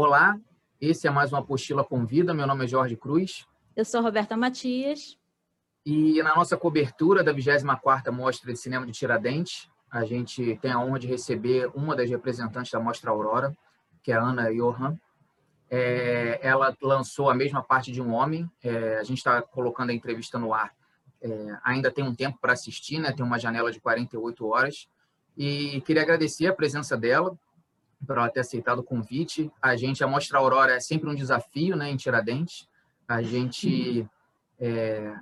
Olá, esse é mais uma Apostila Convida. Meu nome é Jorge Cruz. Eu sou Roberta Matias. E na nossa cobertura da 24ª Mostra de Cinema de Tiradentes, a gente tem a honra de receber uma das representantes da Mostra Aurora, que é a Ana Johan. É, ela lançou A Mesma Parte de um Homem. É, a gente está colocando a entrevista no ar. É, ainda tem um tempo para assistir, né? tem uma janela de 48 horas. E queria agradecer a presença dela, por ela ter aceitado o convite. A gente, a Mostra Aurora é sempre um desafio né, em Tiradentes. A gente é,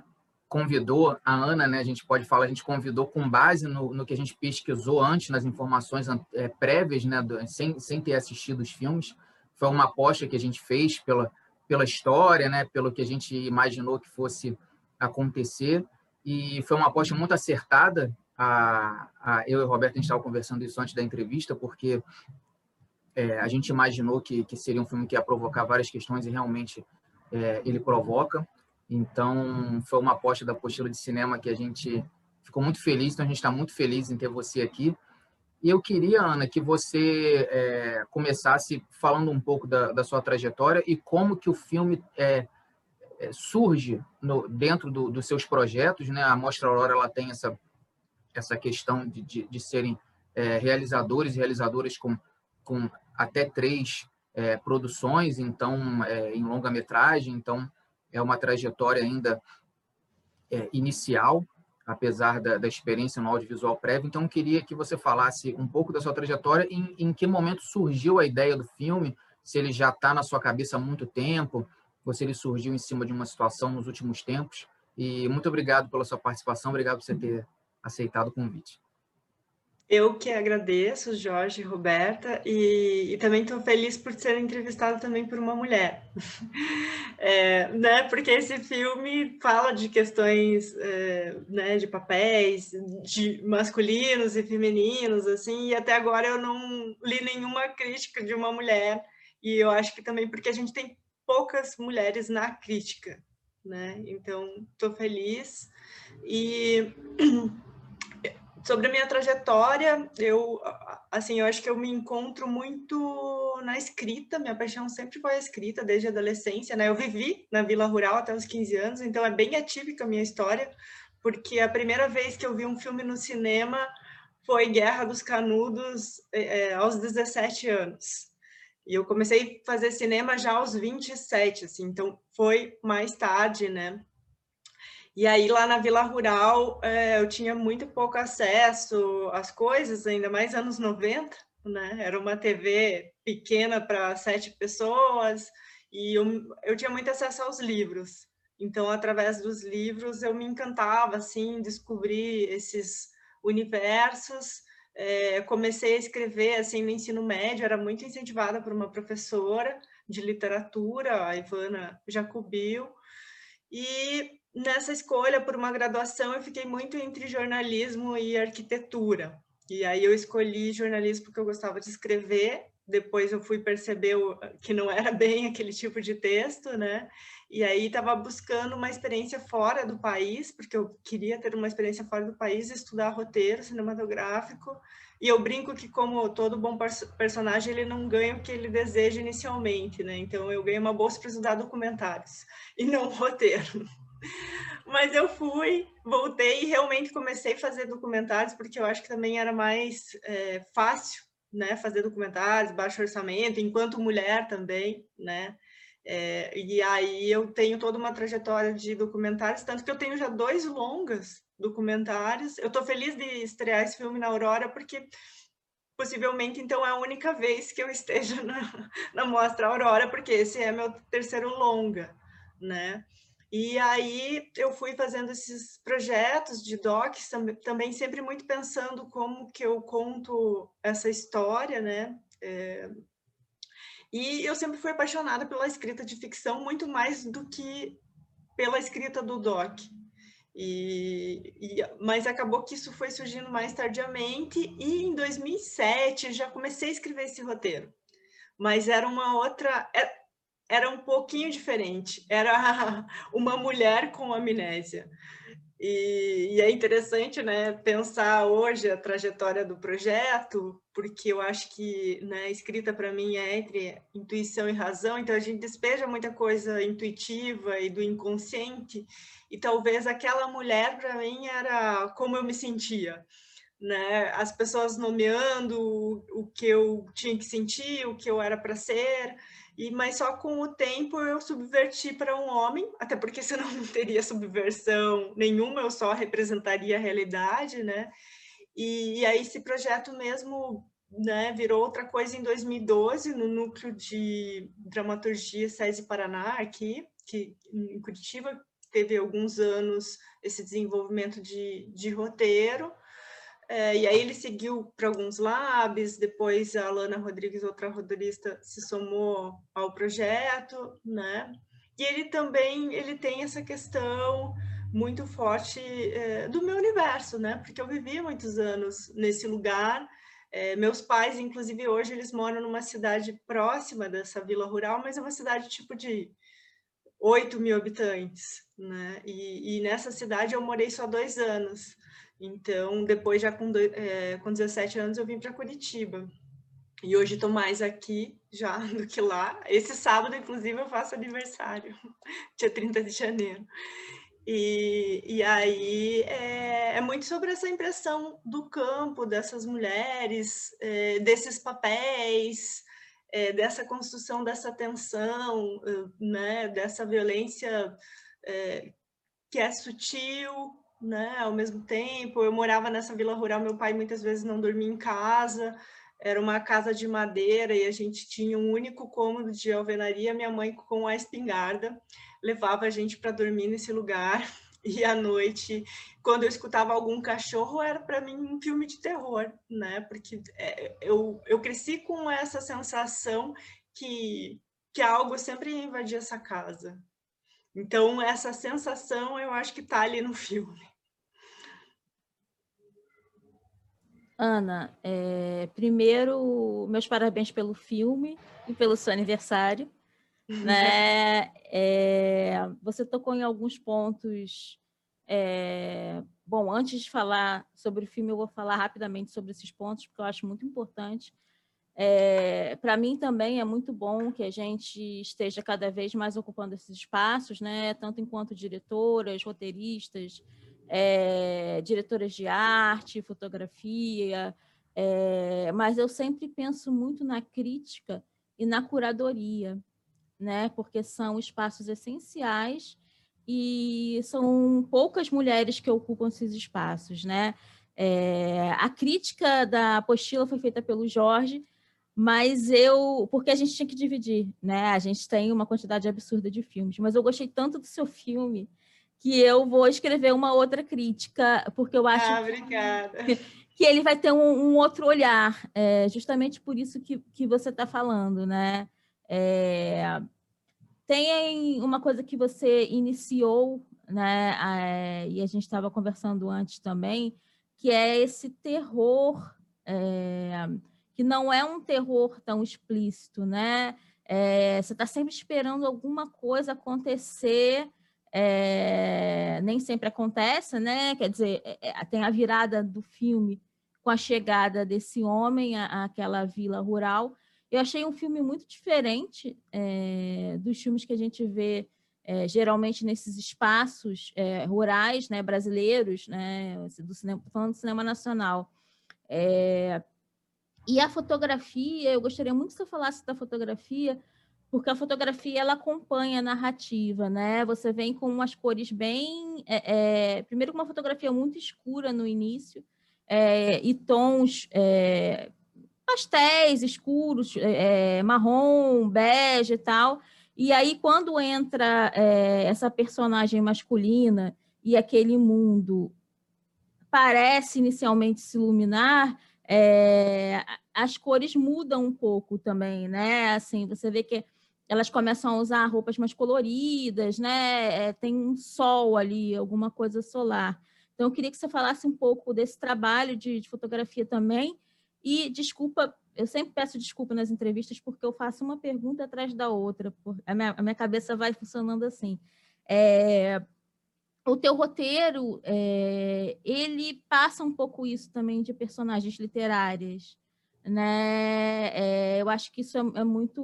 convidou, a Ana, né, a gente pode falar, a gente convidou com base no, no que a gente pesquisou antes, nas informações é, prévias, né, do, sem, sem ter assistido os filmes. Foi uma aposta que a gente fez pela, pela história, né, pelo que a gente imaginou que fosse acontecer. E foi uma aposta muito acertada. A, a, eu e o Roberto, a gente estava conversando isso antes da entrevista, porque é, a gente imaginou que, que seria um filme que ia provocar várias questões e realmente é, ele provoca. Então, foi uma aposta da apostila de cinema que a gente ficou muito feliz, então a gente está muito feliz em ter você aqui. E eu queria, Ana, que você é, começasse falando um pouco da, da, sua trajetória e como que o filme é, é, surge no, dentro do, dos seus projetos. Né? A Mostra Aurora ela tem essa, essa questão de, de, de serem é, realizadores e realizadoras com, com até três é, produções, então é, em longa-metragem, então é uma trajetória ainda é, inicial, apesar da, da, experiência no audiovisual prévio. Então, queria que você falasse um pouco da sua trajetória, em, em que momento surgiu a ideia do filme, se ele já está na sua cabeça há muito tempo, ou se ele surgiu em cima de uma situação nos últimos tempos. E muito obrigado pela sua participação, obrigado por você ter aceitado o convite. Eu que agradeço, Jorge e Roberta, e, e também estou feliz por ser entrevistada também por uma mulher, é, né? Porque esse filme fala de questões, é, né, de papéis, de masculinos e femininos, assim, e até agora eu não li nenhuma crítica de uma mulher, e eu acho que também porque a gente tem poucas mulheres na crítica, né? Então, estou feliz e Sobre a minha trajetória, eu, assim, eu acho que eu me encontro muito na escrita, minha paixão sempre foi a escrita, desde a adolescência, né? Eu vivi na Vila Rural até os 15 anos, então é bem atípica a minha história, porque a primeira vez que eu vi um filme no cinema foi Guerra dos Canudos é, aos 17 anos. E eu comecei a fazer cinema já aos 27, assim, então foi mais tarde, né? E aí, lá na Vila Rural, é, eu tinha muito pouco acesso às coisas, ainda mais anos 90, né? Era uma TV pequena para sete pessoas, e eu, eu tinha muito acesso aos livros. Então, através dos livros, eu me encantava, assim, descobrir esses universos. É, comecei a escrever, assim, no ensino médio, era muito incentivada por uma professora de literatura, a Ivana Jacobil, e nessa escolha por uma graduação, eu fiquei muito entre jornalismo e arquitetura. E aí eu escolhi jornalismo porque eu gostava de escrever, depois eu fui perceber que não era bem aquele tipo de texto, né? E aí estava buscando uma experiência fora do país, porque eu queria ter uma experiência fora do país, estudar roteiro cinematográfico. E eu brinco que como todo bom personagem, ele não ganha o que ele deseja inicialmente, né? Então eu ganhei uma bolsa para estudar documentários e não roteiro. Mas eu fui, voltei e realmente comecei a fazer documentários, porque eu acho que também era mais é, fácil, né, fazer documentários, baixo orçamento, enquanto mulher também, né, é, e aí eu tenho toda uma trajetória de documentários, tanto que eu tenho já dois longas documentários, eu estou feliz de estrear esse filme na Aurora, porque possivelmente, então, é a única vez que eu esteja na, na Mostra Aurora, porque esse é meu terceiro longa, né, e aí eu fui fazendo esses projetos de docs, também sempre muito pensando como que eu conto essa história, né? É... E eu sempre fui apaixonada pela escrita de ficção, muito mais do que pela escrita do doc. E, e, mas acabou que isso foi surgindo mais tardiamente, e em 2007 já comecei a escrever esse roteiro. Mas era uma outra... Era um pouquinho diferente. Era uma mulher com amnésia. E, e, é interessante né, pensar hoje a trajetória do projeto, porque eu acho que né, escrita para mim é entre intuição e razão, então a gente despeja muita coisa intuitiva e do inconsciente, e talvez aquela mulher para mim era como eu me sentia. Né? As pessoas nomeando o que eu tinha que sentir, o que eu era para ser, e, mas só com o tempo eu subverti para um homem, até porque senão não teria subversão nenhuma, eu só representaria a realidade, né? E, e aí esse projeto mesmo né, virou outra coisa em 2012, no núcleo de dramaturgia SESI Paraná, aqui, que, em Curitiba, teve alguns anos esse desenvolvimento de, de roteiro, é, e aí ele seguiu para alguns labs, depois a Alana Rodrigues, outra roteirista, se somou ao projeto, né? E ele também ele tem essa questão muito forte é, do meu universo, né? Porque eu vivi muitos anos nesse lugar. É, meus pais, inclusive, hoje eles moram numa cidade próxima dessa vila rural, mas é uma cidade tipo de 8 mil habitantes, né? E, e nessa cidade eu morei só dois anos. Então, depois, já com, é, com 17 anos, eu vim para Curitiba. E hoje estou mais aqui já do que lá. Esse sábado, inclusive, eu faço aniversário, dia 30 de janeiro. E, e aí é, é, muito sobre essa impressão do campo, dessas mulheres, é, desses papéis, é, dessa construção dessa tensão, né, dessa violência é, que é sutil, né? Ao mesmo tempo, eu morava nessa vila rural, meu pai muitas vezes não dormia em casa, era uma casa de madeira e a gente tinha um único cômodo de alvenaria, minha mãe com a espingarda levava a gente para dormir nesse lugar e à noite, quando eu escutava algum cachorro, era para mim um filme de terror, né? Porque é, eu, eu cresci com essa sensação que, que algo sempre invadia essa casa, então, essa sensação eu acho que está ali no filme. Ana, é, primeiro, meus parabéns pelo filme e pelo seu aniversário. Né? É, você tocou em alguns pontos. É, bom, antes de falar sobre o filme, eu vou falar rapidamente sobre esses pontos, porque eu acho muito importante. É, Para mim também é muito bom que a gente esteja cada vez mais ocupando esses espaços, né? tanto enquanto diretoras, roteiristas, é, diretoras de arte, fotografia, é, mas eu sempre penso muito na crítica e na curadoria, né? porque são espaços essenciais e são poucas mulheres que ocupam esses espaços. Né? É, a crítica da apostila foi feita pelo Jorge, mas eu, porque a gente tinha que dividir, né? A gente tem uma quantidade absurda de filmes, mas eu gostei tanto do seu filme que eu vou escrever uma outra crítica, porque eu acho ah, obrigada. Que, que ele vai ter um, um outro olhar, é, justamente por isso que, que você está falando, né? É, tem uma coisa que você iniciou, né? É, e a gente estava conversando antes também, que é esse terror. É, que não é um terror tão explícito, né? É, você está sempre esperando alguma coisa acontecer, é, nem sempre acontece, né? Quer dizer, é, é tem a virada do filme com a chegada desse homem àquela vila rural. Eu achei um filme muito diferente é, dos filmes que a gente vê é, geralmente nesses espaços rurais, né, brasileiros, né, do cinema, falando do cinema nacional. E a fotografia, eu gostaria muito que você falasse da fotografia, porque a fotografia ela acompanha a narrativa, né? Você vem com umas cores bem. É, é, primeiro, com uma fotografia muito escura no início, é, e tons é, pastéis, escuros, é, é, marrom, bege e tal. E aí, quando entra essa personagem masculina e aquele mundo parece inicialmente se iluminar, é, as cores mudam um pouco também, né? Assim, você vê que elas começam a usar roupas mais coloridas, né? É, tem um sol ali, alguma coisa solar. Então, eu queria que você falasse um pouco desse trabalho de, de fotografia também. E desculpa, eu sempre peço desculpa nas entrevistas porque eu faço uma pergunta atrás da outra. A minha, a minha cabeça vai funcionando assim. É, o teu roteiro, é, ele passa um pouco isso também de personagens literárias, né? É, eu acho que isso é, é, muito,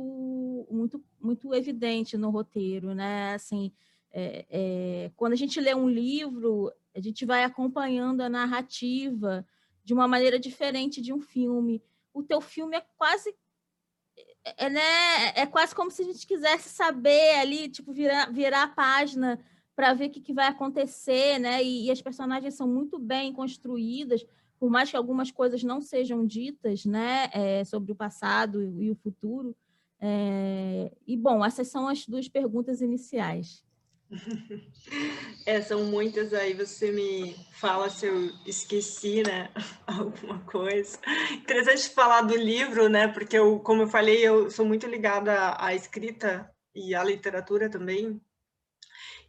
muito, muito evidente no roteiro, né? Assim, é, é, quando a gente lê um livro, a gente vai acompanhando a narrativa de uma maneira diferente de um filme. O teu filme é quase é, né, é quase como se a gente quisesse saber ali, tipo, virar, virar a página para ver o que, que, vai acontecer, né? E, e, as personagens são muito bem construídas, por mais que algumas coisas não sejam ditas, né? É, sobre o passado e, e o futuro. É, e, bom, essas são as duas perguntas iniciais. É, são muitas aí, você me fala se eu esqueci, né, alguma coisa. Interessante falar do livro, né, porque eu, como eu falei, eu sou muito ligada à escrita e à literatura também,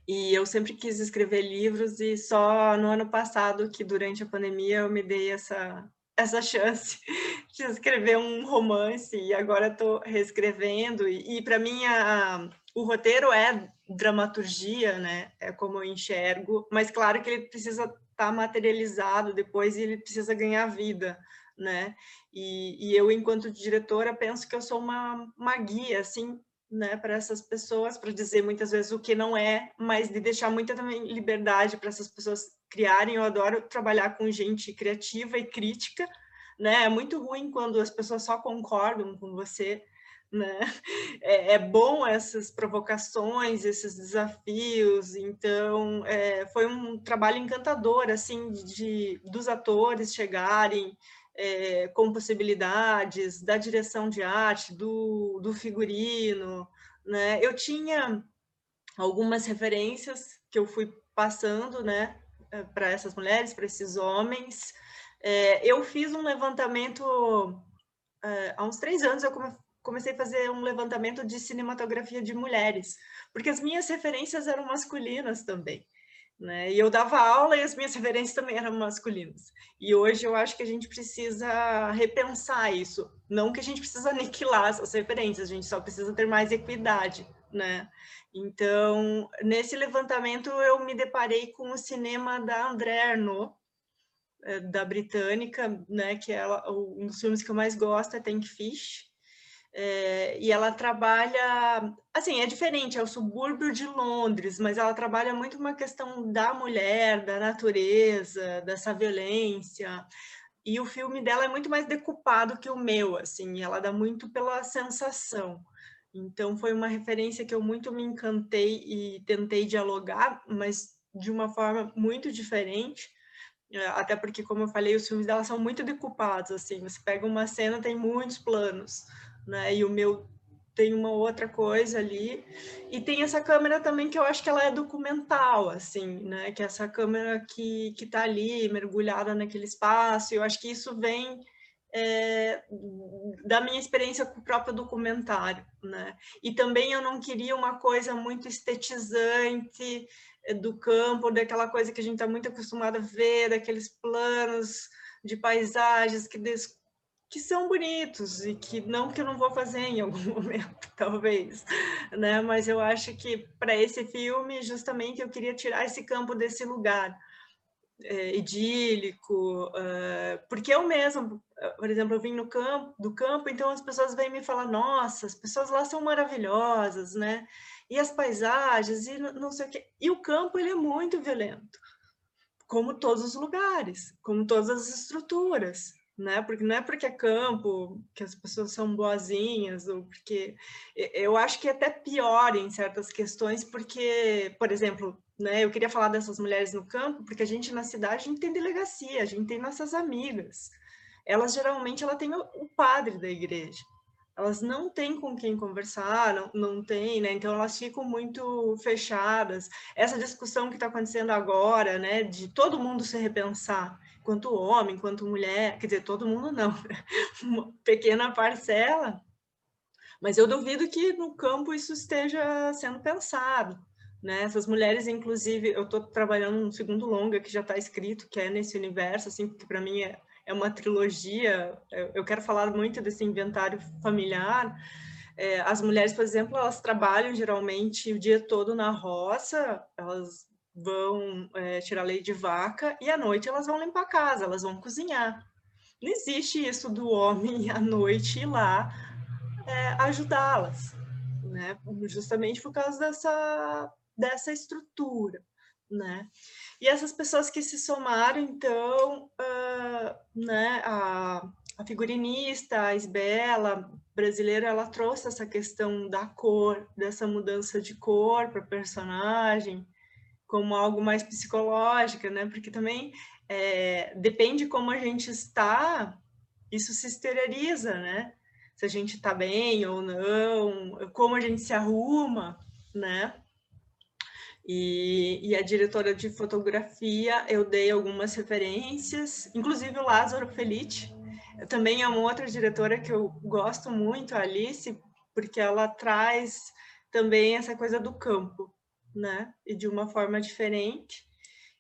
e eu sempre quis escrever livros e só no ano passado, que durante a pandemia eu me dei essa, essa chance de escrever um romance e agora estou reescrevendo. E, e para mim a, o roteiro é dramaturgia, né? É como eu enxergo, mas claro que ele precisa estar tá materializado depois e ele precisa ganhar vida, né? E, e eu, enquanto diretora, penso que eu sou uma, uma guia, assim, né, para essas pessoas, para dizer muitas vezes o que não é, mas de deixar muita também liberdade para essas pessoas criarem. Eu adoro trabalhar com gente criativa e crítica, né? É muito ruim quando as pessoas só concordam com você, né? É, é bom essas provocações, esses desafios. Então, é, foi um trabalho encantador, assim, de dos atores chegarem é, com possibilidades da direção de arte, do, do figurino, né? Eu tinha algumas referências que eu fui passando, né, eh, para essas mulheres, para esses homens. É, eu fiz um levantamento é, há uns três anos. Eu comecei a fazer um levantamento de cinematografia de mulheres, porque as minhas referências eram masculinas também. Né? E eu dava aula e as minhas referências também eram masculinas. E hoje eu acho que a gente precisa repensar isso. Não que a gente precisa aniquilar essas referências, a gente só precisa ter mais equidade, né? Então, nesse levantamento eu me deparei com o cinema da André Arnaud, eh, da britânica, né, que é um dos filmes que eu mais gosto é Tank Fish, é, e ela trabalha, assim, é diferente, é o subúrbio de Londres, mas ela trabalha muito uma questão da mulher, da natureza, dessa violência. E o filme dela é muito mais decupado que o meu, assim, ela dá muito pela sensação. Então foi uma referência que eu muito me encantei e tentei dialogar, mas de uma forma muito diferente. É, até porque, como eu falei, os filmes dela são muito decupados, assim, você pega uma cena, tem muitos planos né? E o meu tem uma outra coisa ali. E tem essa câmera também que eu acho que ela é documental, assim, né? Que é essa câmera que, que tá ali, mergulhada naquele espaço. Eu acho que isso vem é, da minha experiência com o próprio documentário, né? E também eu não queria uma coisa muito estetizante é, do campo, daquela coisa que a gente está muito acostumado a ver, daqueles planos de paisagens que que são bonitos e que não que eu não vou fazer em algum momento, talvez, né? Mas eu acho que para esse filme, justamente, eu queria tirar esse campo desse lugar é, idílico, uh, porque eu mesmo, por exemplo, eu vim no campo, do campo, então as pessoas vêm me falar, nossa, as pessoas lá são maravilhosas, né? E as paisagens e não sei o quê. E o campo ele é muito violento, como todos os lugares, como todas as estruturas, né? Porque não é porque é campo que as pessoas são boazinhas, ou porque eu acho que é até pior em certas questões, porque, por exemplo, né, eu queria falar dessas mulheres no campo, porque a gente na cidade a gente tem delegacia, a gente tem nossas amigas. Elas geralmente ela tem o padre da igreja. Elas não têm com quem conversar, não, não tem, né? Então elas ficam muito fechadas. Essa discussão que está acontecendo agora, né, de todo mundo se repensar quanto homem, quanto mulher, quer dizer, todo mundo não, uma pequena parcela, mas eu duvido que no campo isso esteja sendo pensado. Né? Essas mulheres, inclusive, eu estou trabalhando um segundo longa que já está escrito, que é nesse universo, assim, porque para mim é, é uma trilogia. Eu, eu, quero falar muito desse inventário familiar. É, as mulheres, por exemplo, elas trabalham geralmente o dia todo na roça, elas vão é, tirar leite de vaca e à noite elas vão limpar a casa, elas vão cozinhar. Não existe isso do homem à noite ir lá é, ajudá-las, né? Justamente por causa dessa, dessa estrutura, né? E essas pessoas que se somaram, então, uh, né, a, a figurinista, a Isbela, brasileira, ela trouxe essa questão da cor, dessa mudança de cor para personagem, como algo mais psicológica, né? Porque também é, depende como a gente está, isso se exterioriza, né? Se a gente está bem ou não, como a gente se arruma, né? E, e, a diretora de fotografia, eu dei algumas referências, inclusive o Lázaro Felice, também é uma outra diretora que eu gosto muito, a Alice, porque ela traz também essa coisa do campo, né? E de uma forma diferente.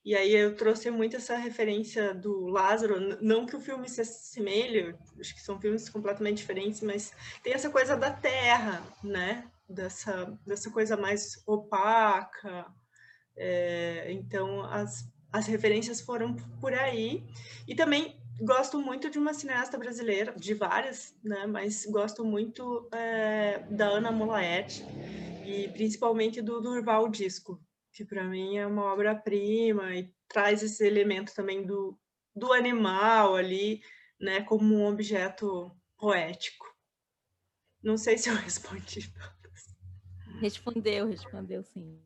E aí eu trouxe muito essa referência do Lázaro, não que o filme se assemelhe, acho que são filmes completamente diferentes, mas tem essa coisa da terra, né? Dessa, dessa coisa mais opaca. É, então, as, as referências foram por aí. E também gosto muito de uma cineasta brasileira, de várias, né? Mas gosto muito é, da Ana Molaet e principalmente do Durval Disco, que para mim é uma obra-prima e traz esse elemento também do, do animal ali, né? Como um objeto poético. Não sei se eu respondi. Respondeu, respondeu sim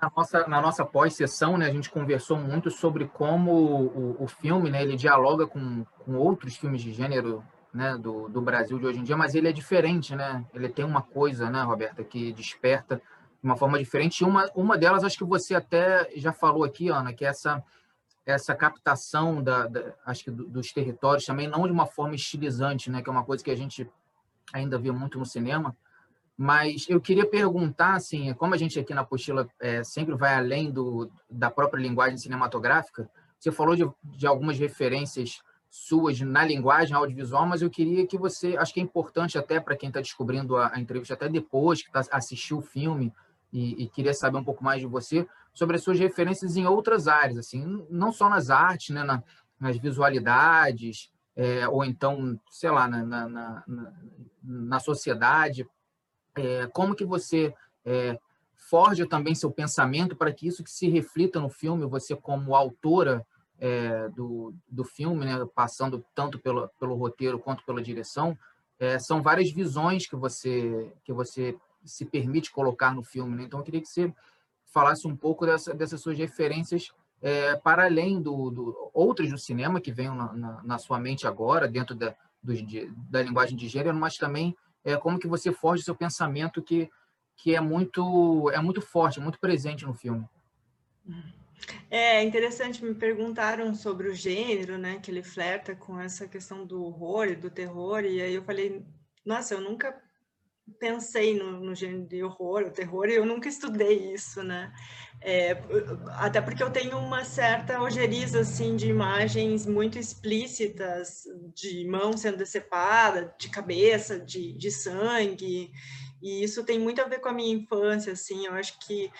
na nossa, na nossa pós-sessão, né, a gente conversou muito sobre como o, o filme, né, ele dialoga com, com outros filmes de gênero, né, do, do Brasil de hoje em dia, mas ele é diferente, né? Ele tem uma coisa, né, Roberta, que desperta de uma forma diferente. E uma, uma delas, acho que você até já falou aqui, Ana, que é essa essa captação da, da acho que dos territórios também não de uma forma estilizante, né, que é uma coisa que a gente ainda vê muito no cinema, mas eu queria perguntar, assim, como a gente aqui na apostila é, sempre vai além do, da própria linguagem cinematográfica, você falou de, de algumas referências suas na linguagem audiovisual, mas eu queria que você, acho que é importante até para quem está descobrindo a, a, entrevista, até depois que tá, assistiu o filme e, e, queria saber um pouco mais de você, sobre as suas referências em outras áreas, assim, não só nas artes, né, na, nas visualidades, é, ou então, sei lá, na, na, na, na sociedade, é, como que você é, forja também seu pensamento para que isso que se reflita no filme, você como autora é, do, do filme, né, passando tanto pelo, pelo roteiro quanto pela direção, é, são várias visões que você que você se permite colocar no filme. Né? Então, eu queria que você falasse um pouco dessa, dessas suas referências é, para além do, do outras do cinema que venham na, na, na sua mente agora, dentro da, de, da linguagem de gênero, mas também é, como que você foge do seu pensamento que, que é muito é muito forte, muito presente no filme. É interessante, me perguntaram sobre o gênero, né, que ele flerta com essa questão do horror e do terror, e aí eu falei, nossa, eu nunca pensei no, no gênero de horror, o terror, e eu nunca estudei isso, né, é, até porque eu tenho uma certa ojeriza, assim, de imagens muito explícitas, de mão sendo decepada, de cabeça, de, de sangue, e isso tem muito a ver com a minha infância, assim, eu acho que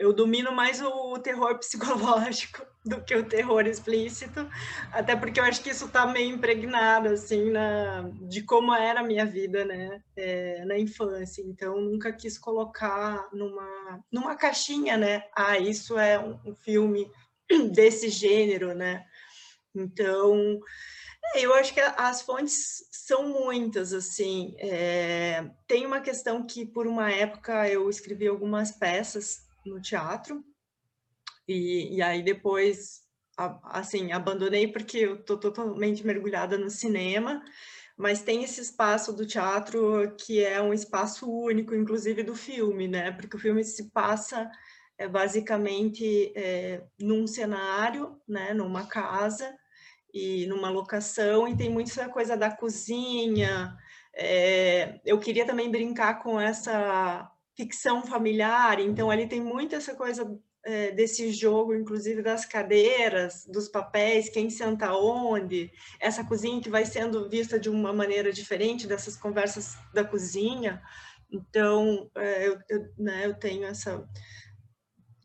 eu domino mais o terror psicológico do que o terror explícito, até porque eu acho que isso está meio impregnado, assim, na, de como era a minha vida, né, é, na infância. Então, nunca quis colocar numa, numa caixinha, né, ah, isso é um, um filme desse gênero, né. Então, é, eu acho que as fontes são muitas, assim. É, tem uma questão que, por uma época, eu escrevi algumas peças no teatro. E, e aí depois, assim, abandonei porque eu tô totalmente mergulhada no cinema, mas tem esse espaço do teatro que é um espaço único, inclusive do filme, né? Porque o filme se passa é, basicamente é, num cenário, né? Numa casa e numa locação, e tem muita coisa da cozinha. É, eu queria também brincar com essa ficção familiar, então ali tem muito essa coisa é, desse jogo, inclusive das cadeiras, dos papéis, quem senta onde, essa cozinha que vai sendo vista de uma maneira diferente dessas conversas da cozinha. Então, é, eu, eu, né, eu tenho essa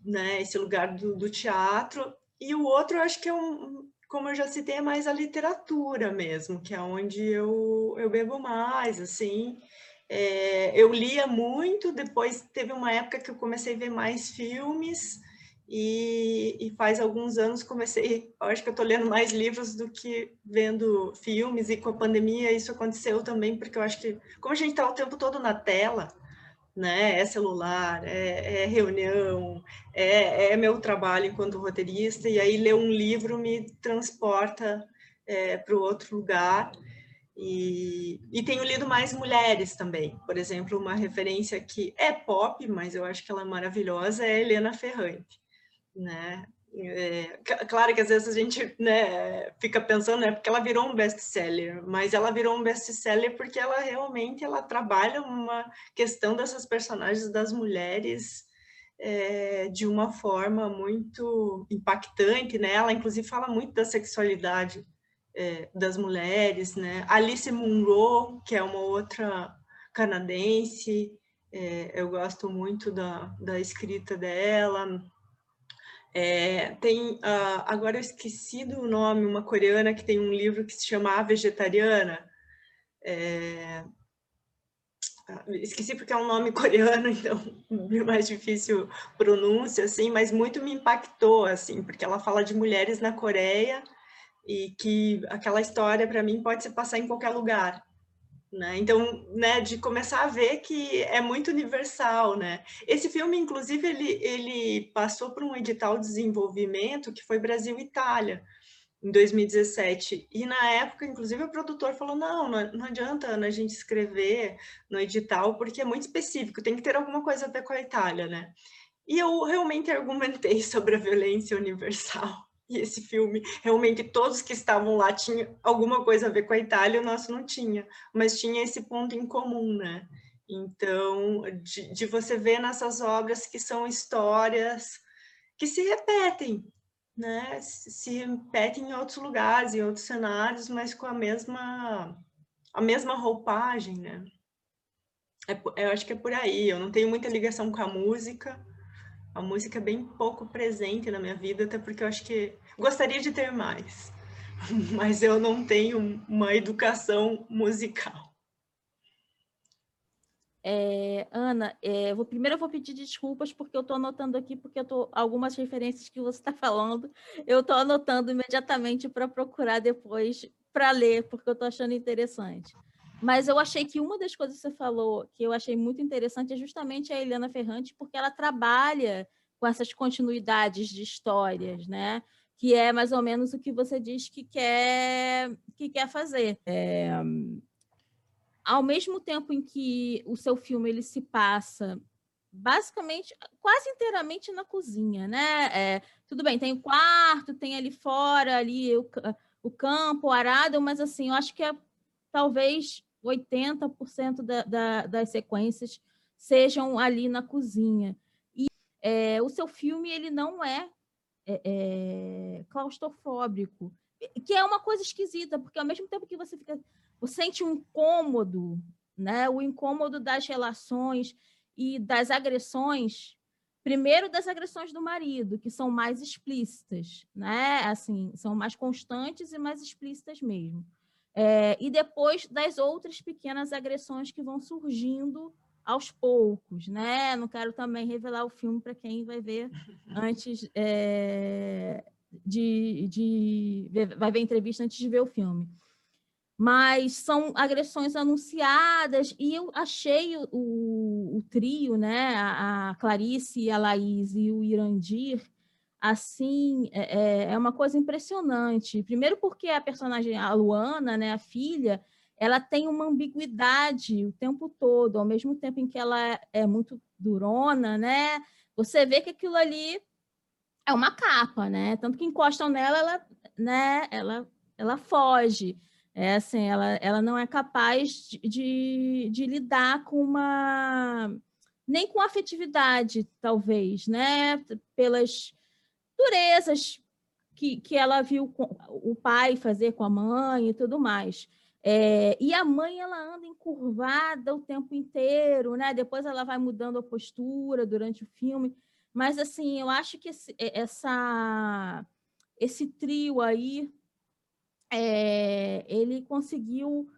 né, esse lugar do, do teatro, e o outro, eu acho que é um, como eu já citei, é mais a literatura mesmo, que é onde eu, eu bebo mais, assim. É, eu lia muito, depois teve uma época que eu comecei a ver mais filmes, e, e faz alguns anos comecei, acho que eu estou lendo mais livros do que vendo filmes, e com a pandemia isso aconteceu também, porque eu acho que, como a gente está o tempo todo na tela, né? É celular, é, é reunião, é, é, meu trabalho enquanto roteirista, e aí ler um livro me transporta é, para outro lugar. E, e tenho lido mais mulheres também. Por exemplo, uma referência que é pop, mas eu acho que ela é maravilhosa, é Helena Ferrante. Né? É, claro que às vezes a gente né, fica pensando, né, porque ela virou um best-seller, mas ela virou um best-seller porque ela realmente ela trabalha uma questão dessas personagens das mulheres é, de uma forma muito impactante, né? Ela inclusive fala muito da sexualidade é, das mulheres, né? Alice Munro, que é uma outra canadense, é, eu gosto muito da, da escrita dela, é, tem, uh, agora eu esqueci do nome, uma coreana que tem um livro que se chama A Vegetariana. É, esqueci porque é um nome coreano, então é mais difícil pronúncia, assim, mas muito me impactou, assim, porque ela fala de mulheres na Coreia e que aquela história, para mim, pode se passar em qualquer lugar. Né? Então, né, de começar a ver que é muito universal, né? Esse filme, inclusive, ele, ele passou por um edital de desenvolvimento que foi Brasil-Itália, em 2017. E na época, inclusive, o produtor falou, não, não, não adianta Ana, a gente escrever no edital, porque é muito específico, tem que ter alguma coisa a ver com a Itália, né? E eu realmente argumentei sobre a violência universal. E esse filme, realmente todos que estavam lá tinham alguma coisa a ver com a Itália, o nosso não tinha, mas tinha esse ponto em comum, né? Então, de, de você ver nessas obras que são histórias que se repetem, né? Se, repetem em outros lugares, em outros cenários, mas com a mesma a mesma roupagem, né? É, eu acho que é por aí. Eu não tenho muita ligação com a música, a música é bem pouco presente na minha vida, até porque eu acho que gostaria de ter mais, mas eu não tenho uma educação musical. É, Ana, é, vou, primeiro eu vou pedir desculpas porque eu estou anotando aqui, porque eu tô, algumas referências que você está falando, eu estou anotando imediatamente para procurar depois para ler, porque eu estou achando interessante. Mas eu achei que uma das coisas que você falou que eu achei muito interessante é justamente a Eliana Ferrante, porque ela trabalha com essas continuidades de histórias, né? Que é mais ou menos o que você diz que quer, que quer fazer. É... Ao mesmo tempo em que o seu filme ele se passa basicamente, quase inteiramente na cozinha, né? É, tudo bem, tem o quarto, tem ali fora, ali o, o campo, o arado, mas assim, eu acho que é talvez 80% da, da, das sequências sejam ali na cozinha. E é, o seu filme ele não é, é, é, claustrofóbico, que é uma coisa esquisita, porque ao mesmo tempo que você fica, você sente um incômodo, né? o incômodo das relações e das agressões, primeiro das agressões do marido, que são mais explícitas, né? assim, são mais constantes e mais explícitas mesmo. É, e depois das outras pequenas agressões que vão surgindo aos poucos, né? Não quero também revelar o filme para quem vai ver antes é, de, de vai ver a entrevista antes de ver o filme. Mas são agressões anunciadas e eu achei o, o, trio, né? A, a Clarice, a Laís e o Irandir assim, é, é, é uma coisa impressionante. Primeiro porque a personagem, a Luana, né, a filha, ela tem uma ambiguidade o tempo todo, ao mesmo tempo em que ela é muito durona, né? Você vê que aquilo ali é uma capa, né? Tanto que encostam nela, ela, né, ela, ela foge. É assim, ela, ela não é capaz de, de, de lidar com uma nem com afetividade, talvez, né? Pelas durezas que, que ela viu o pai fazer com a mãe e tudo mais. É, e a mãe ela anda encurvada o tempo inteiro, né? Depois ela vai mudando a postura durante o filme, Mas, assim, eu acho que esse, essa, esse trio aí, é, ele conseguiu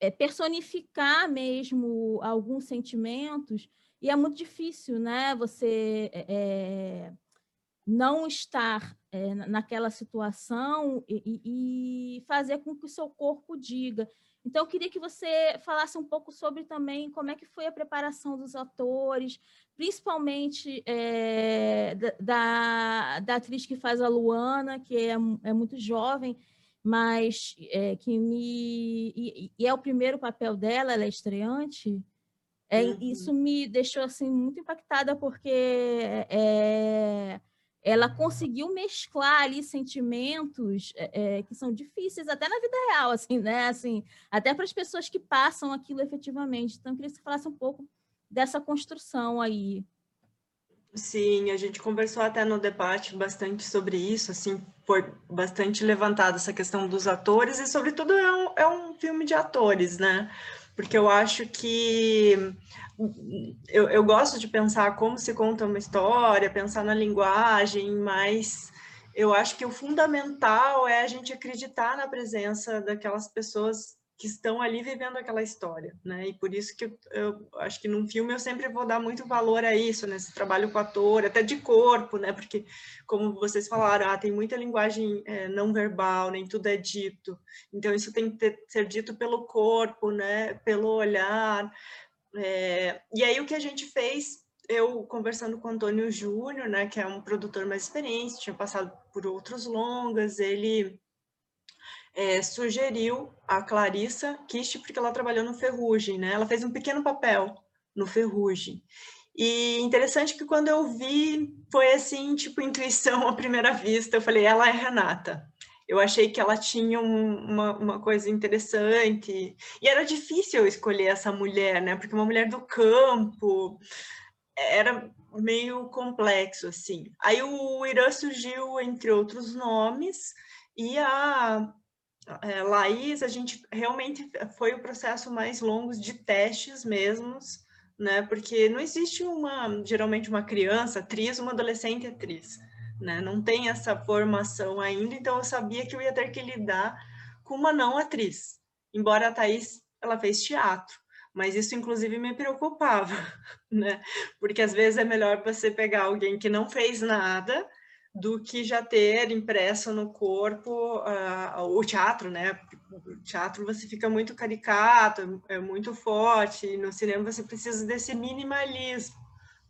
é, personificar mesmo alguns sentimentos, e é muito difícil, né? Você é, não estar é, naquela situação e, e, fazer com que o seu corpo diga. Então, eu queria que você falasse um pouco sobre também como é que foi a preparação dos atores, principalmente é, da, da atriz que faz a Luana, que é, é muito jovem, mas é, que me... E, e, é o primeiro papel dela, ela é estreante. É, uhum. Isso me deixou assim muito impactada, porque é, ela conseguiu mesclar ali sentimentos é, que são difíceis até na vida real, assim, né? Assim, até para as pessoas que passam aquilo efetivamente. Então, eu queria que você falasse um pouco dessa construção aí. Sim, a gente conversou até no debate bastante sobre isso, assim, foi bastante levantada essa questão dos atores e, sobretudo, é um, é um filme de atores, né? Porque eu acho que eu, eu gosto de pensar como se conta uma história, pensar na linguagem, mas eu acho que o fundamental é a gente acreditar na presença daquelas pessoas que estão ali vivendo aquela história, né? E por isso que eu, eu, acho que num filme eu sempre vou dar muito valor a isso, nesse trabalho com ator, até de corpo, né? Porque, como vocês falaram, ah, tem muita linguagem é, não verbal, nem tudo é dito. Então, isso tem que ter, ser dito pelo corpo, né? Pelo olhar, é, e aí o que a gente fez, eu conversando com o Antônio Júnior, né, que é um produtor mais experiente, tinha passado por outros longas, ele é, sugeriu a Clarissa Kist, porque ela trabalhou no Ferrugem, né? Ela fez um pequeno papel no Ferrugem. E interessante que quando eu vi, foi assim, tipo, intuição à primeira vista. Eu falei, ela é Renata eu achei que ela tinha um, uma, uma coisa interessante. E era difícil escolher essa mulher, né? Porque uma mulher do campo era meio complexo, assim. Aí o Irã surgiu, entre outros nomes, e a é, Laís, a gente realmente foi o processo mais longo de testes mesmos, né? Porque não existe uma, geralmente, uma criança atriz, uma adolescente atriz né? Não tem essa formação ainda, então eu sabia que eu ia ter que lidar com uma não atriz. Embora a Thaís, ela fez teatro, mas isso inclusive me preocupava, né? Porque às vezes é melhor você pegar alguém que não fez nada do que já ter impresso no corpo uh, o teatro, né? O teatro você fica muito caricato, é muito forte, e no cinema você precisa desse minimalismo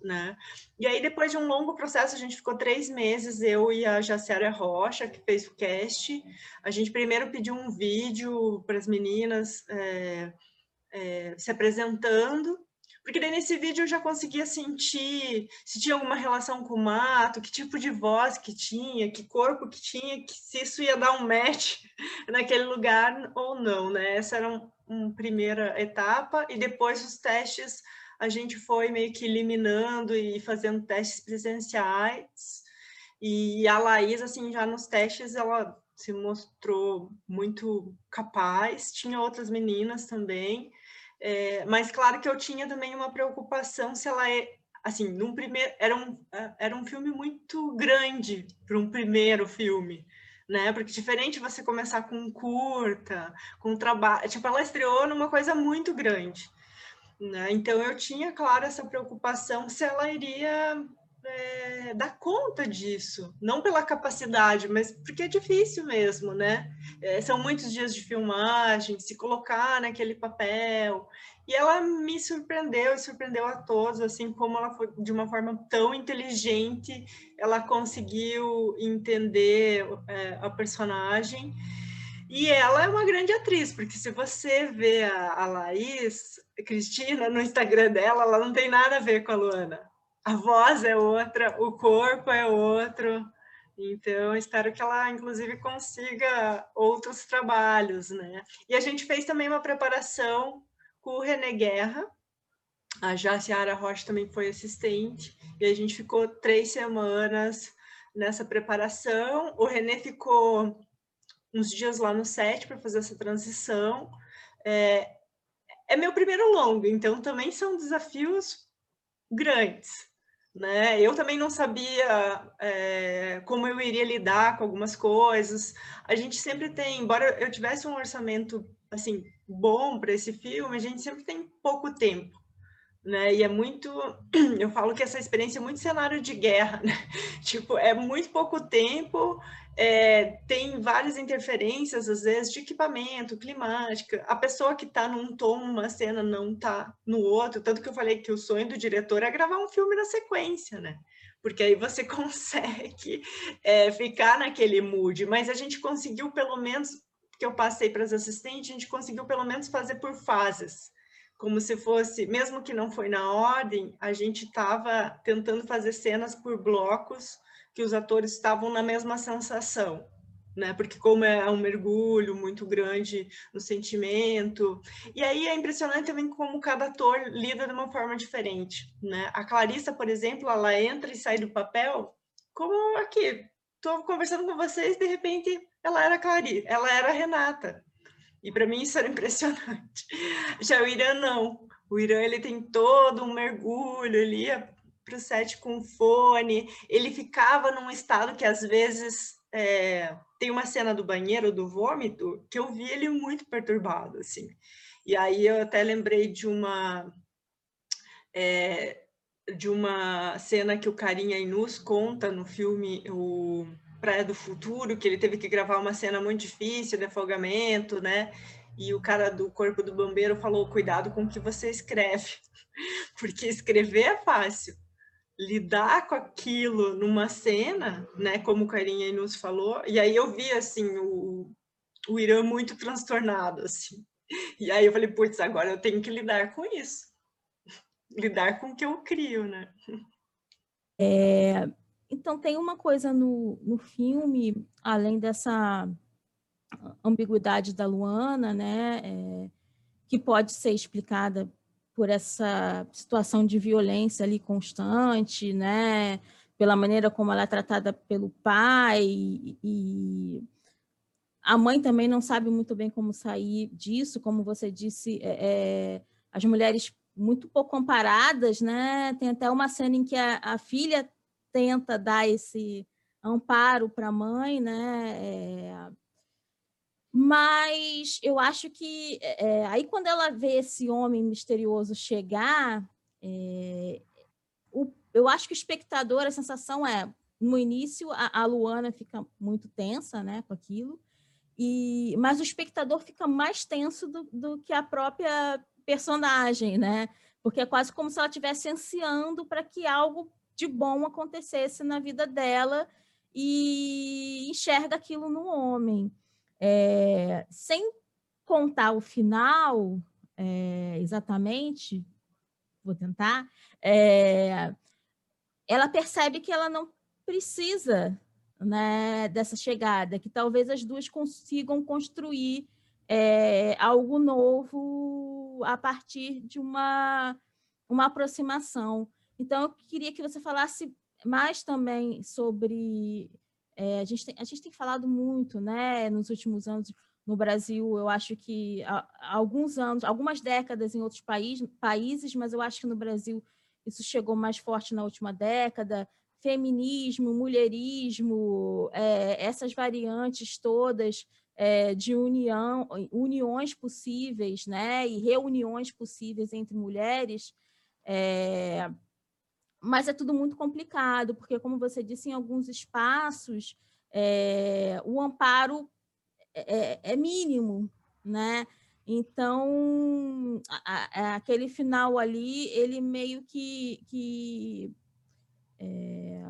né? E aí, depois de um longo processo, a gente ficou três meses, eu e a Jacéria Rocha, que fez o cast. A gente primeiro pediu um vídeo para as meninas é, é, se apresentando, porque daí nesse vídeo eu já conseguia sentir se tinha alguma relação com o mato, que tipo de voz que tinha, que corpo que tinha, que se isso ia dar um match naquele lugar ou não, né? Essa era uma um primeira etapa, e depois os testes a gente foi meio que eliminando e fazendo testes presenciais. E a Laís, assim, já nos testes, ela se mostrou muito capaz. Tinha outras meninas também. É, mas claro que eu tinha também uma preocupação se ela é assim num primeiro era um era um filme muito grande para um primeiro filme né porque diferente você começar com um curta com um trabalho tipo ela estreou numa coisa muito grande né? Então, eu tinha, claro, essa preocupação se ela iria é, dar conta disso, não pela capacidade, mas porque é difícil mesmo, né? É, são muitos dias de filmagem, se colocar naquele papel. E ela me surpreendeu e surpreendeu a todos, assim como ela foi de uma forma tão inteligente, ela conseguiu entender é, a personagem. E ela é uma grande atriz, porque se você vê a, a Laís, Cristina, no Instagram dela, ela não tem nada a ver com a Luana. A voz é outra, o corpo é outro. Então, espero que ela, inclusive, consiga outros trabalhos, né? E a gente fez também uma preparação com o René Guerra, a Jaciara Rocha também foi assistente, e a gente ficou três semanas nessa preparação. O René ficou uns dias lá no set para fazer essa transição. É, é meu primeiro longo, então também são desafios grandes, né? Eu também não sabia é, como eu iria lidar com algumas coisas. A gente sempre tem, embora eu tivesse um orçamento assim bom para esse filme, a gente sempre tem pouco tempo, né? E é muito, eu falo que essa experiência é muito cenário de guerra, né? tipo é muito pouco tempo é, tem várias interferências, às vezes, de equipamento, climática. A pessoa que está num tom, uma cena, não está no outro. Tanto que eu falei que o sonho do diretor é gravar um filme na sequência, né? Porque aí você consegue é, ficar naquele mood. Mas a gente conseguiu, pelo menos, que eu passei para as assistentes, a gente conseguiu, pelo menos, fazer por fases. Como se fosse, mesmo que não foi na ordem, a gente estava tentando fazer cenas por blocos que os atores estavam na mesma sensação, né? Porque como é um mergulho muito grande no sentimento, e aí é impressionante também como cada ator lida de uma forma diferente, né? A Clarissa, por exemplo, ela entra e sai do papel como aqui, estou conversando com vocês, de repente ela era Clarissa, ela era Renata. E para mim isso era impressionante. Já o Irã não. O Irã ele tem todo um mergulho, ia para o set com fone, ele ficava num estado que às vezes é, tem uma cena do banheiro do vômito que eu vi ele muito perturbado assim. E aí eu até lembrei de uma é, de uma cena que o Carinha Inus conta no filme o Praia do Futuro, que ele teve que gravar uma cena muito difícil de afogamento, né? E o cara do corpo do bombeiro falou: cuidado com o que você escreve, porque escrever é fácil, lidar com aquilo numa cena, né, como o Carinha nos falou, e aí eu vi, assim, o, o Irã muito transtornado, assim, e aí eu falei, putz, agora eu tenho que lidar com isso, lidar com o que eu crio, né. É, então, tem uma coisa no, no filme, além dessa ambiguidade da Luana, né, é, que pode ser explicada por essa situação de violência ali constante, né? Pela maneira como ela é tratada pelo pai e a mãe também não sabe muito bem como sair disso, como você disse, é, é, as mulheres muito pouco comparadas, né? Tem até uma cena em que a, a filha tenta dar esse amparo para a mãe, né? É, mas eu acho que é, aí quando ela vê esse homem misterioso chegar, é, o, eu acho que o espectador, a sensação é, no início a, a, Luana fica muito tensa né, com aquilo, e, mas o espectador fica mais tenso do, do que a própria personagem, né? Porque é quase como se ela estivesse ansiando para que algo de bom acontecesse na vida dela e enxerga aquilo no homem. É, sem contar o final é, exatamente, vou tentar, é, ela percebe que ela não precisa né, dessa chegada, que talvez as duas consigam construir algo novo a partir de uma, uma aproximação. Então, eu queria que você falasse mais também sobre é, a, gente tem, a gente tem falado muito, né, nos últimos anos no Brasil, eu acho que há, alguns anos, algumas décadas em outros país, países, mas eu acho que no Brasil isso chegou mais forte na última década, feminismo, mulherismo, é, essas variantes todas é, de união, uniões possíveis, né, e reuniões possíveis entre mulheres, é, mas é tudo muito complicado, porque, como você disse, em alguns espaços, é, o amparo é, é, é mínimo, né? Então, a, a, aquele final ali, ele meio que, que, é,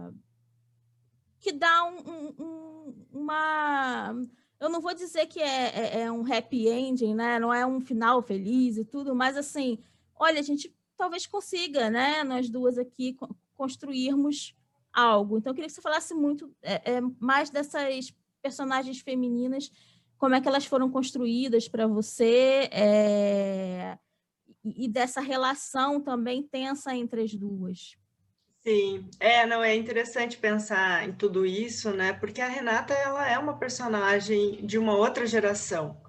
que dá um, um, uma... Eu não vou dizer que é, é, é, um happy ending, né? Não é um final feliz e tudo, mas assim, olha, a gente talvez consiga, né, nós duas aqui, construirmos algo. Então, eu queria que você falasse muito é, é, mais dessas personagens femininas, como é que elas foram construídas para você, é, e, dessa relação também tensa entre as duas. Sim, é, não, é interessante pensar em tudo isso, né? Porque a Renata, ela é uma personagem de uma outra geração.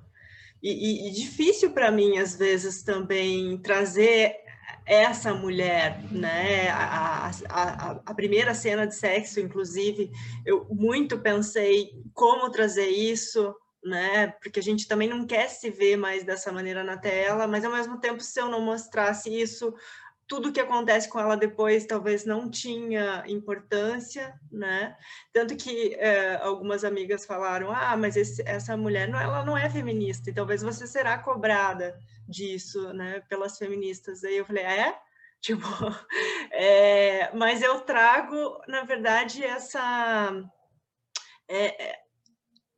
E, e, e difícil para mim, às vezes, também trazer essa mulher, né? A, a, a, primeira cena de sexo, inclusive, eu muito pensei como trazer isso, né? Porque a gente também não quer se ver mais dessa maneira na tela, mas ao mesmo tempo, se eu não mostrasse isso, tudo que acontece com ela depois talvez não tinha importância, né? Tanto que é, algumas amigas falaram, ah, mas esse, essa mulher não, ela não é feminista, e talvez você será cobrada disso, né, pelas feministas. Aí eu falei, é? Tipo, é, mas eu trago, na verdade, essa é, é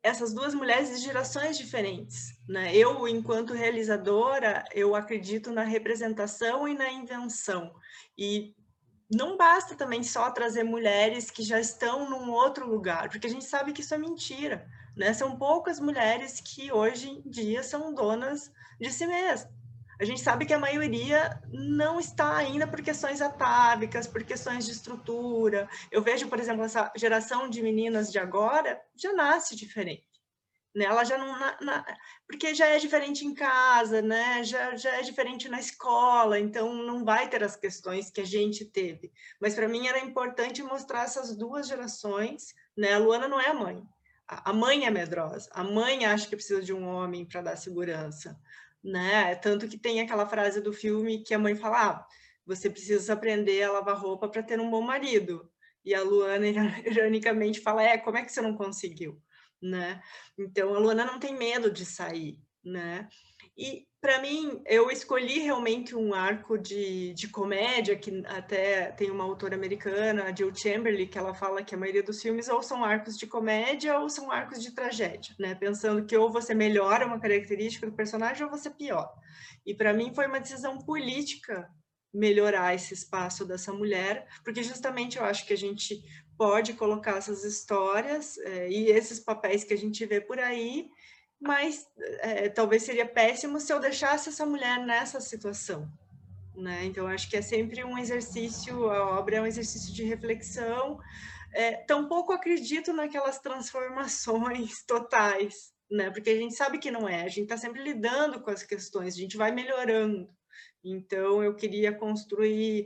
essas duas mulheres de gerações diferentes. Né? Eu, enquanto realizadora, eu acredito na representação e na invenção. E não basta também só trazer mulheres que já estão num outro lugar, porque a gente sabe que isso é mentira. Né? São poucas mulheres que hoje em dia são donas de si mesmas. A gente sabe que a maioria não está ainda por questões atávicas, por questões de estrutura. Eu vejo, por exemplo, essa geração de meninas de agora já nasce diferente. Né? Ela já não. Na, na, porque já é diferente em casa, né? já, já é diferente na escola, então não vai ter as questões que a gente teve. Mas para mim era importante mostrar essas duas gerações. Né? A Luana não é a mãe. A mãe é medrosa, a mãe acha que precisa de um homem para dar segurança né? Tanto que tem aquela frase do filme que a mãe fala: ah, você precisa aprender a lavar roupa para ter um bom marido. E a Luana, ironicamente, fala: é, como é que você não conseguiu? Né? Então, a Luana não tem medo de sair, né? E para mim, eu escolhi realmente um arco de, de comédia, que até tem uma autora americana, a Jill Chamberlain, que ela fala que a maioria dos filmes ou são arcos de comédia ou são arcos de tragédia, né? Pensando que ou você melhora uma característica do personagem ou você piora. E para mim foi uma decisão política melhorar esse espaço dessa mulher, porque justamente eu acho que a gente pode colocar essas histórias é, e esses papéis que a gente vê por aí mas é, talvez seria péssimo se eu deixasse essa mulher nessa situação. Né? Então, acho que é sempre um exercício, a obra é um exercício de reflexão. É, tampouco acredito naquelas transformações totais, né? porque a gente sabe que não é, a gente está sempre lidando com as questões, a gente vai melhorando. Então, eu queria construir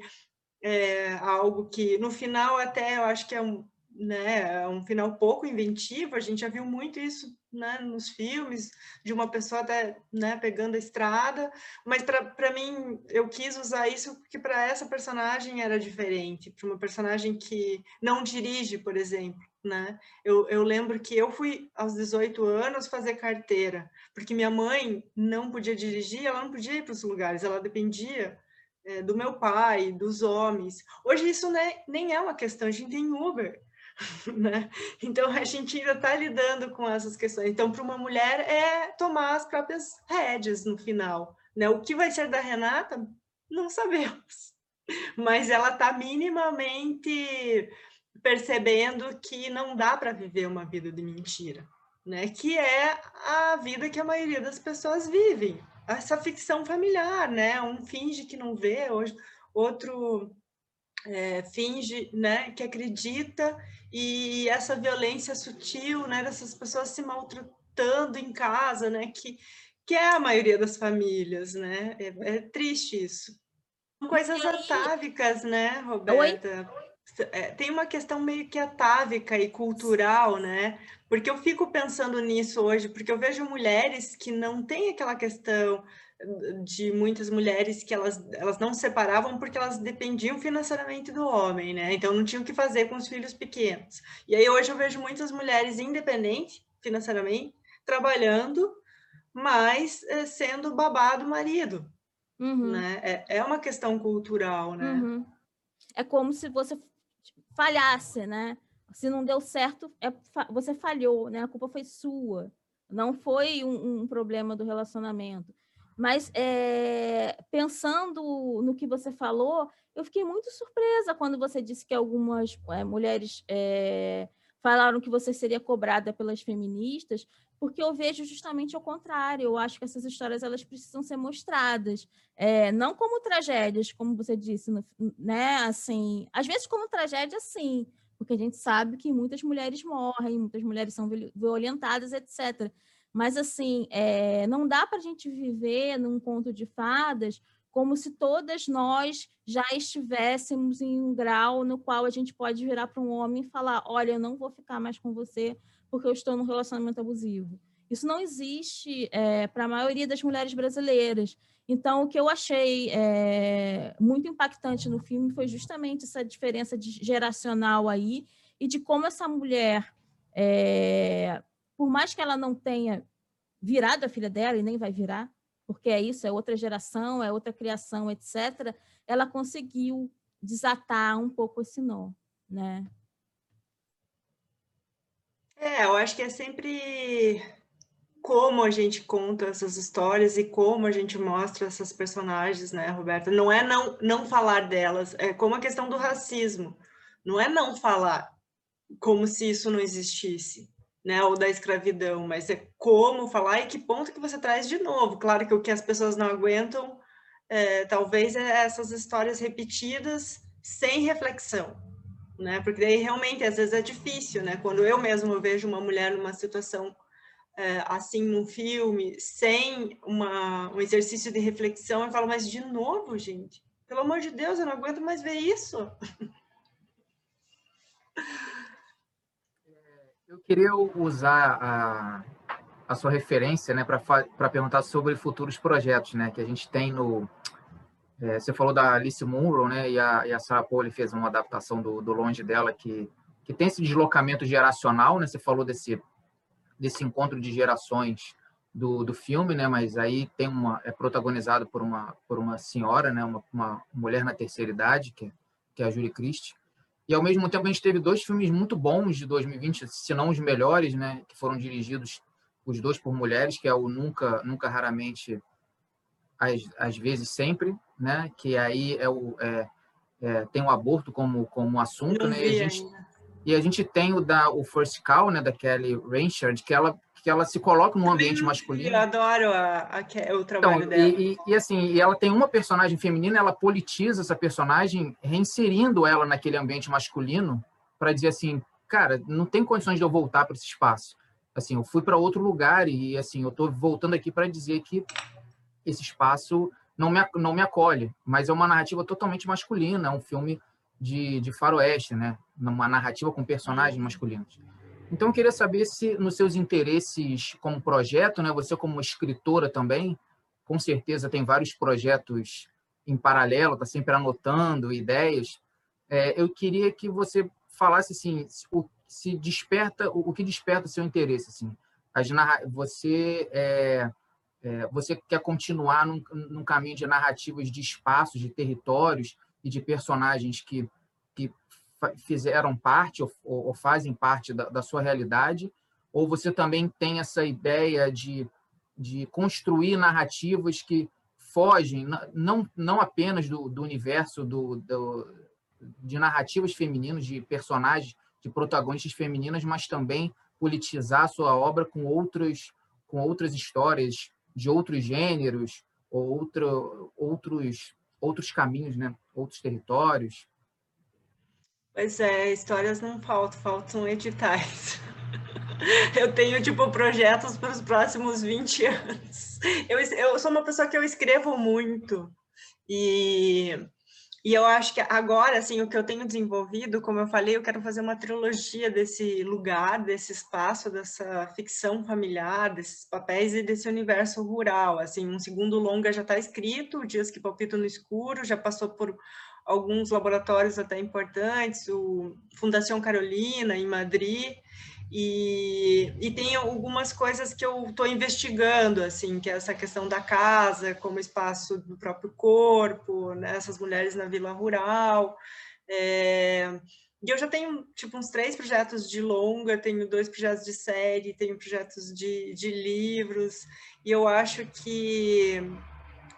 é, algo que, no final, até eu acho que é um, né, um final pouco inventivo, a gente já viu muito isso né, nos filmes, de uma pessoa até né, pegando a estrada, mas para mim eu quis usar isso porque para essa personagem era diferente, para uma personagem que não dirige, por exemplo. Né? Eu, eu lembro que eu fui aos 18 anos fazer carteira, porque minha mãe não podia dirigir, ela não podia ir para os lugares, ela dependia é, do meu pai, dos homens. Hoje isso né, nem é uma questão, a gente tem Uber. né? Então a gente ainda está lidando com essas questões. Então, para uma mulher é tomar as próprias rédeas no final. Né? O que vai ser da Renata, não sabemos. Mas ela está minimamente percebendo que não dá para viver uma vida de mentira, né? Que é a vida que a maioria das pessoas vivem. Essa ficção familiar, né? Um finge que não vê, outro é, finge, né, que acredita e essa violência sutil, né, dessas pessoas se maltratando em casa, né, que, que é a maioria das famílias, né, é, é triste isso. Coisas atávicas, né, Roberta? É, tem uma questão meio que atávica e cultural, né? Porque eu fico pensando nisso hoje, porque eu vejo mulheres que não têm aquela questão de muitas mulheres que elas, elas não separavam porque elas dependiam financeiramente do homem, né? Então não tinham o que fazer com os filhos pequenos. E aí hoje eu vejo muitas mulheres independentes financeiramente, trabalhando, mas é, sendo babado marido, uhum. né? É, é uma questão cultural, né? Uhum. É como se você falhasse, né? Se não deu certo, é, você falhou, né? A culpa foi sua. Não foi um, um problema do relacionamento. Mas é, pensando no que você falou, eu fiquei muito surpresa quando você disse que algumas é, mulheres é, falaram que você seria cobrada pelas feministas, porque eu vejo justamente o contrário. Eu acho que essas histórias elas precisam ser mostradas, não como tragédias, como você disse, né? Assim, às vezes como tragédia, sim, porque a gente sabe que muitas mulheres morrem, muitas mulheres são violentadas, etc. Mas, assim, é, não dá para a gente viver num conto de fadas como se todas nós já estivéssemos em um grau no qual a gente pode virar para um homem e falar: olha, eu não vou ficar mais com você porque eu estou num relacionamento abusivo. Isso não existe é, para a maioria das mulheres brasileiras. Então, o que eu achei é, muito impactante no filme foi justamente essa diferença geracional aí e de como essa mulher, é, por mais que ela não tenha virado a filha dela e nem vai virar, porque é isso, é outra geração, é outra criação, etc., ela conseguiu desatar um pouco esse nó, né? É, eu acho que é sempre como a gente conta essas histórias e como a gente mostra essas personagens, né, Roberta? Não é não, não falar delas, é como a questão do racismo. Não é não falar como se isso não existisse, né, ou da escravidão, mas é como falar e que ponto que você traz de novo. Claro que o que as pessoas não aguentam, é, talvez, é essas histórias repetidas sem reflexão, né, porque daí realmente às vezes é difícil, né, quando eu mesmo vejo uma mulher numa situação é, assim num filme, sem uma, um exercício de reflexão, eu falo, mas de novo, gente, pelo amor de Deus, eu não aguento mais ver isso. Eu queria usar a, a sua referência né, para perguntar sobre futuros projetos né, que a gente tem no. É, você falou da Alice Munro, né, e a, e a Sarah Pauli fez uma adaptação do, do Longe dela, que, que tem esse deslocamento geracional, né? Você falou desse desse encontro de gerações do, do filme, né? Mas aí tem uma é protagonizado por uma por uma senhora, né? Uma, uma mulher na terceira idade que é, que é a Julie Christie. E ao mesmo tempo a gente teve dois filmes muito bons de 2020, se não os melhores, né? Que foram dirigidos os dois por mulheres, que é o Nunca Nunca Raramente às, às vezes sempre, né? Que aí é o é, é, tem o aborto como como assunto, né? E a gente ainda. E a gente tem o da o First Call, né, da Kelly Ranchard, que ela que ela se coloca num ambiente masculino. Eu adoro a, a, o trabalho então, dela. E, e, assim, e ela tem uma personagem feminina, ela politiza essa personagem, reinserindo ela naquele ambiente masculino, para dizer assim, cara, não tem condições de eu voltar para esse espaço. Assim, eu fui para outro lugar e assim, eu estou voltando aqui para dizer que esse espaço não me, não me acolhe, mas é uma narrativa totalmente masculina, é um filme de, de faroeste, né? Uma narrativa com personagens masculinos. Então, eu queria saber se, nos seus interesses como projeto, né? Você como escritora também, com certeza tem vários projetos em paralelo, está sempre anotando ideias. É, eu queria que você falasse assim, o, se desperta, o, o que desperta o seu interesse, assim. As você é, é, você quer continuar num, num caminho de narrativas de espaços, de territórios, e de personagens que fizeram parte ou, ou fazem parte da, da, sua realidade, ou você também tem essa ideia de, de construir narrativas que fogem não, não apenas do, do universo do, do, de narrativas femininas, de personagens, de protagonistas femininas, mas também politizar sua obra com outros com outras histórias de outros gêneros ou outro, outros outros caminhos, né? outros territórios. Pois é, histórias não faltam, faltam editais. Eu tenho, tipo, projetos para os próximos 20 anos. Eu, eu sou uma pessoa que eu escrevo muito. E e eu acho que agora, assim, o que eu tenho desenvolvido, como eu falei, eu quero fazer uma trilogia desse lugar, desse espaço, dessa ficção familiar, desses papéis e desse universo rural. Assim, um segundo longa já está escrito, Dias que Palpito no Escuro, já passou por alguns laboratórios até importantes, o Fundação Carolina, em Madrid, e, e tem algumas coisas que eu estou investigando, assim, que é essa questão da casa como espaço do próprio corpo, né, essas mulheres na vila rural. É, e eu já tenho, tipo, uns três projetos de longa, tenho dois projetos de série, tenho projetos de, de livros, e eu acho que,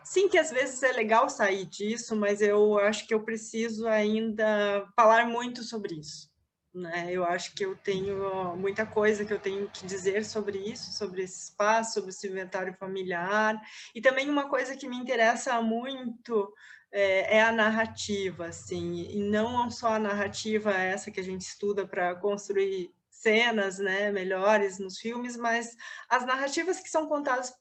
sim, que às vezes é legal sair disso, mas eu acho que eu preciso ainda falar muito sobre isso. Né? Eu acho que eu tenho muita coisa que eu tenho que dizer sobre isso, sobre esse espaço, sobre esse inventário familiar. E também uma coisa que me interessa muito é, é a narrativa, assim, e não só a narrativa essa que a gente estuda para construir cenas né, melhores nos filmes, mas as narrativas que são contadas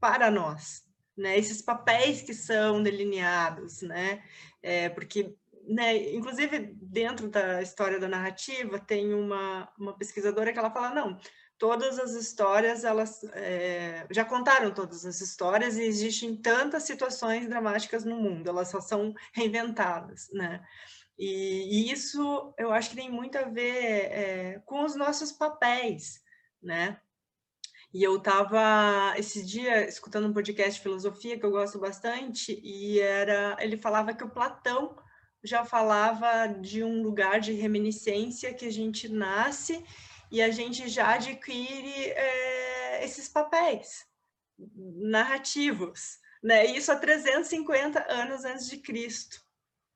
para nós, né? Esses papéis que são delineados, né? É, porque, né, inclusive, dentro da história da narrativa, tem uma, uma pesquisadora que ela fala, não, todas as histórias, elas é, já contaram todas as histórias e existem tantas situações dramáticas no mundo, elas só são reinventadas, né? E, e isso eu acho que tem muito a ver é, com os nossos papéis, né? E eu estava esse dia escutando um podcast de filosofia que eu gosto bastante e era ele falava que o Platão já falava de um lugar de reminiscência que a gente nasce e a gente já adquire é, esses papéis narrativos, né? Isso há 350 anos antes de Cristo,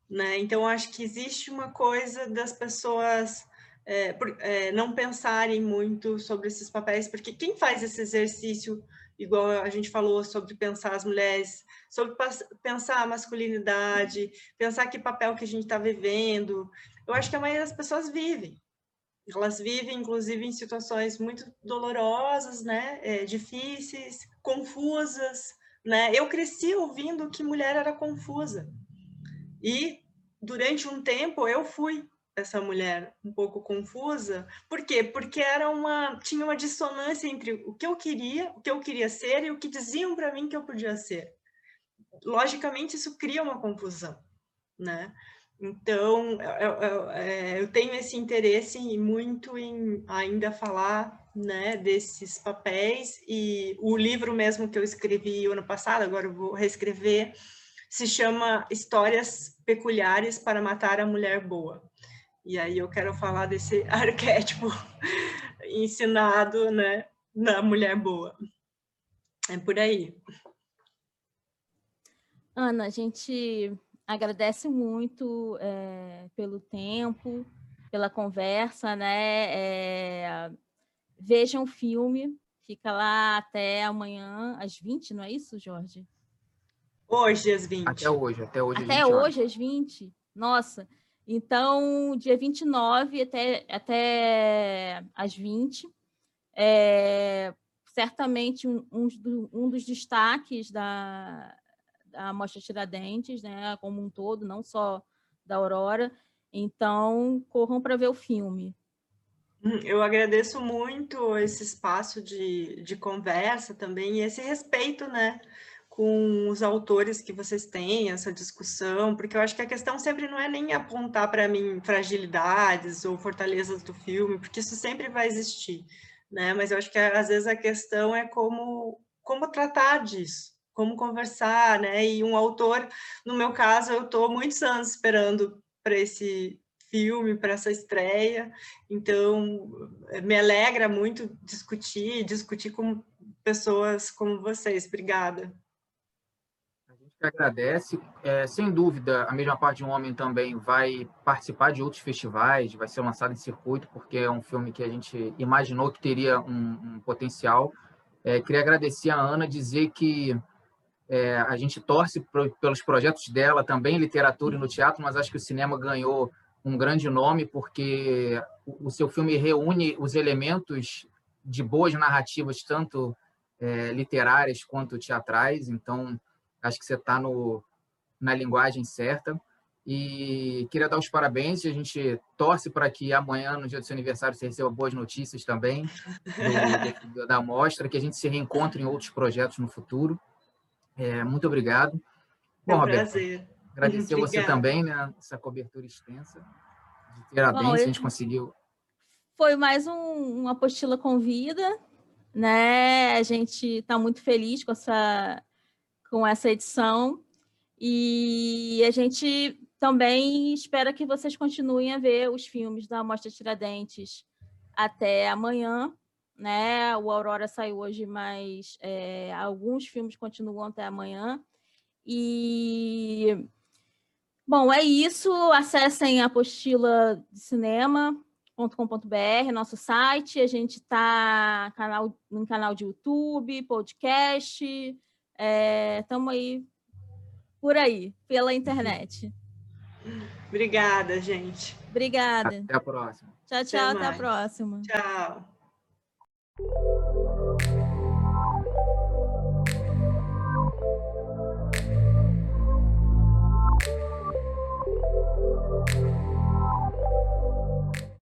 né? Então acho que existe uma coisa das pessoas é, é, não pensarem muito sobre esses papéis, porque quem faz esse exercício, igual a gente falou sobre pensar as mulheres, sobre pensar a masculinidade, pensar que papel que a gente está vivendo, eu acho que a maioria das pessoas vivem, elas vivem, inclusive, em situações muito dolorosas, né? É, difíceis, confusas. Né? Eu cresci ouvindo que mulher era confusa. E, durante um tempo, eu fui essa mulher um pouco confusa. Por quê? Porque era uma, tinha uma dissonância entre o que eu queria, o que eu queria ser e o que diziam para mim que eu podia ser. Logicamente, isso cria uma confusão. Né? Então, eu, eu, é, eu, tenho esse interesse muito em ainda falar né, desses papéis, e o livro mesmo que eu escrevi ano passado, agora eu vou reescrever, se chama Histórias Peculiares para Matar a Mulher Boa. E aí eu quero falar desse arquétipo ensinado né, na mulher boa. É por aí. Ana, a gente agradece muito é, pelo tempo, pela conversa, né? É, vejam o filme, fica lá até amanhã, às 20, não é isso, Jorge? Hoje, às 20. Até hoje, até hoje. Até hoje, às 20. Nossa, então, dia 29 até, até às 20. É, certamente um, um dos destaques da, a Mostra Tiradentes, né, como um todo, não só da Aurora. Então, corram para ver o filme. Hum, eu agradeço muito esse espaço de, de conversa também e esse respeito, né, com os autores que vocês têm, essa discussão, porque eu acho que a questão sempre não é nem apontar para mim fragilidades ou fortalezas do filme, porque isso sempre vai existir, né? Mas eu acho que às vezes a questão é como como tratar disso, como conversar, né? E um autor, no meu caso, eu estou muitos anos esperando para esse filme, para essa estreia, então me alegra muito discutir, discutir com pessoas como vocês. Obrigada. Gente agradece. É, sem dúvida, a mesma parte de um homem também vai participar de outros festivais, vai ser lançado em circuito, porque é um filme que a gente imaginou que teria um, um potencial. É, queria agradecer a Ana, dizer que é, a gente torce pro, pelos projetos dela também, literatura e no teatro, mas acho que o cinema ganhou um grande nome porque o, o seu filme reúne os elementos de boas narrativas, tanto é, literárias quanto teatrais. Então, acho que você está na linguagem certa. E queria dar os parabéns. A gente torce para que amanhã, no dia do seu aniversário, você receba boas notícias também do, da mostra, que a gente se reencontre em outros projetos no futuro. É, muito obrigado. Bom, é um Roberto, prazer. Agradecer a você também, né? Essa cobertura extensa de Tiradentes, a gente conseguiu. Foi mais um, uma apostila com vida, né? A gente está muito feliz com essa, com essa edição e a gente também espera que vocês continuem a ver os filmes da Mostra Tiradentes até amanhã, né? O Aurora saiu hoje, mas é, alguns filmes continuam até amanhã. E bom, é isso. Acessem a apostila nosso site. A gente está canal, no canal de YouTube, podcast. Estamos é, aí por aí, pela internet. Obrigada, gente. Obrigada. Até a próxima. Tchau, tchau. Até, até a próxima. Tchau.